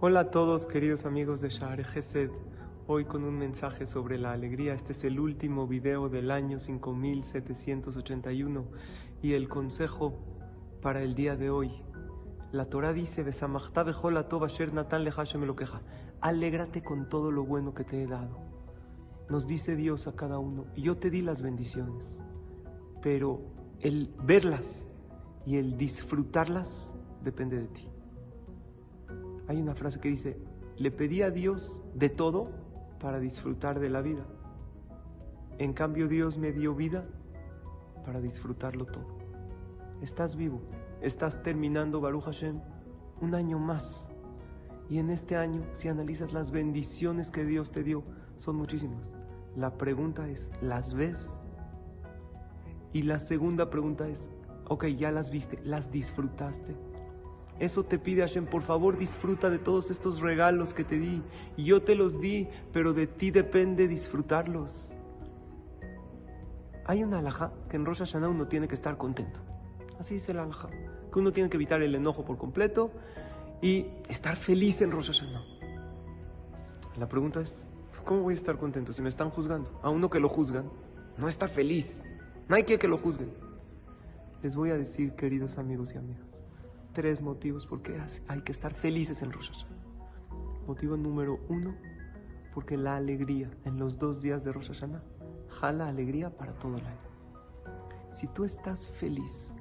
Hola a todos, queridos amigos de Share Gesed. Hoy con un mensaje sobre la alegría. Este es el último video del año 5781 y el consejo para el día de hoy. La Torah dice: Alégrate con todo lo bueno que te he dado. Nos dice Dios a cada uno: Yo te di las bendiciones, pero el verlas y el disfrutarlas depende de ti. Hay una frase que dice, le pedí a Dios de todo para disfrutar de la vida. En cambio Dios me dio vida para disfrutarlo todo. Estás vivo, estás terminando Baruch Hashem un año más. Y en este año, si analizas las bendiciones que Dios te dio, son muchísimas. La pregunta es, ¿las ves? Y la segunda pregunta es, ok, ya las viste, ¿las disfrutaste? Eso te pide Hashem, por favor disfruta de todos estos regalos que te di. Yo te los di, pero de ti depende disfrutarlos. Hay una alhaja que en Rosh Hashanah uno tiene que estar contento. Así dice la alhaja. Que uno tiene que evitar el enojo por completo y estar feliz en Rosh Hashanah. La pregunta es, ¿cómo voy a estar contento si me están juzgando? A uno que lo juzgan, no está feliz. No hay que que lo juzguen. Les voy a decir, queridos amigos y amigas tres motivos por qué hay que estar felices en Rosh Hashanah. Motivo número uno, porque la alegría en los dos días de Rosh Hashanah jala alegría para todo el año. Si tú estás feliz,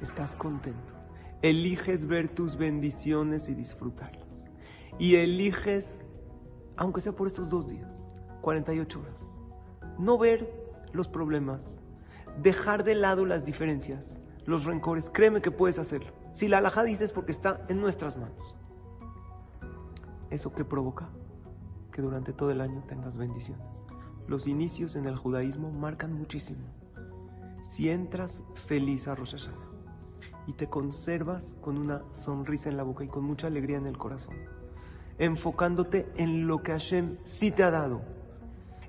estás contento, eliges ver tus bendiciones y disfrutarlas. Y eliges, aunque sea por estos dos días, 48 horas, no ver los problemas, dejar de lado las diferencias, los rencores, créeme que puedes hacerlo. Si la alhaja dice es porque está en nuestras manos. ¿Eso qué provoca? Que durante todo el año tengas bendiciones. Los inicios en el judaísmo marcan muchísimo. Si entras feliz a Rosh y te conservas con una sonrisa en la boca y con mucha alegría en el corazón, enfocándote en lo que Hashem sí te ha dado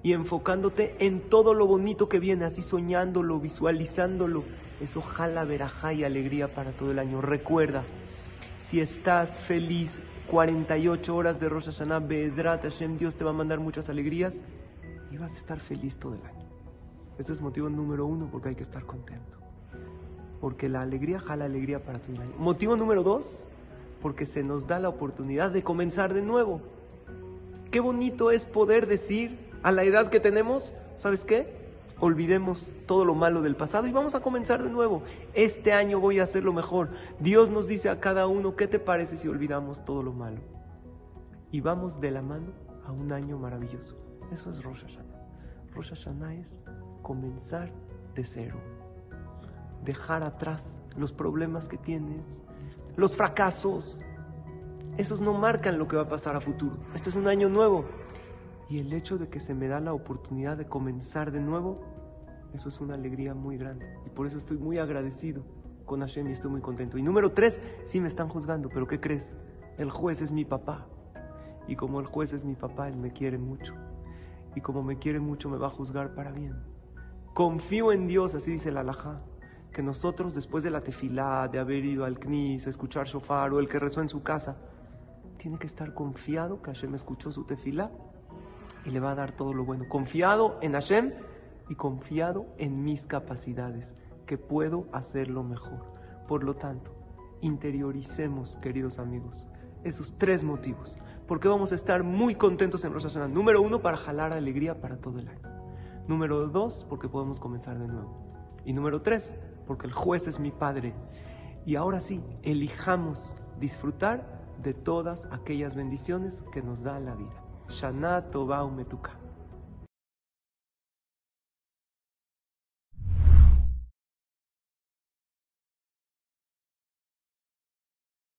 y enfocándote en todo lo bonito que viene, así soñándolo, visualizándolo, eso jala verajá y alegría para todo el año. Recuerda, si estás feliz 48 horas de Rosh Hashanah, Be'ezrat Hashem, Dios te va a mandar muchas alegrías y vas a estar feliz todo el año. Ese es motivo número uno porque hay que estar contento. Porque la alegría jala alegría para todo el año. Motivo número dos, porque se nos da la oportunidad de comenzar de nuevo. Qué bonito es poder decir a la edad que tenemos, ¿sabes qué? olvidemos todo lo malo del pasado y vamos a comenzar de nuevo. Este año voy a hacer lo mejor. Dios nos dice a cada uno, ¿qué te parece si olvidamos todo lo malo? Y vamos de la mano a un año maravilloso. Eso es Rosh Hashanah. Rosh Hashanah es comenzar de cero. Dejar atrás los problemas que tienes, los fracasos. Esos no marcan lo que va a pasar a futuro. Este es un año nuevo. Y el hecho de que se me da la oportunidad de comenzar de nuevo, eso es una alegría muy grande. Y por eso estoy muy agradecido con Hashem y estoy muy contento. Y número tres, sí me están juzgando, pero ¿qué crees? El juez es mi papá. Y como el juez es mi papá, él me quiere mucho. Y como me quiere mucho, me va a juzgar para bien. Confío en Dios, así dice la alajá, que nosotros después de la tefilá, de haber ido al knis, escuchar shofar o el que rezó en su casa, tiene que estar confiado que Hashem escuchó su tefilá y le va a dar todo lo bueno. Confiado en Hashem y confiado en mis capacidades, que puedo hacerlo mejor. Por lo tanto, interioricemos, queridos amigos, esos tres motivos. Porque vamos a estar muy contentos en Rosh Hashanah. Número uno, para jalar alegría para todo el año. Número dos, porque podemos comenzar de nuevo. Y número tres, porque el juez es mi padre. Y ahora sí, elijamos disfrutar de todas aquellas bendiciones que nos da la vida. Shana Tova Umetuka.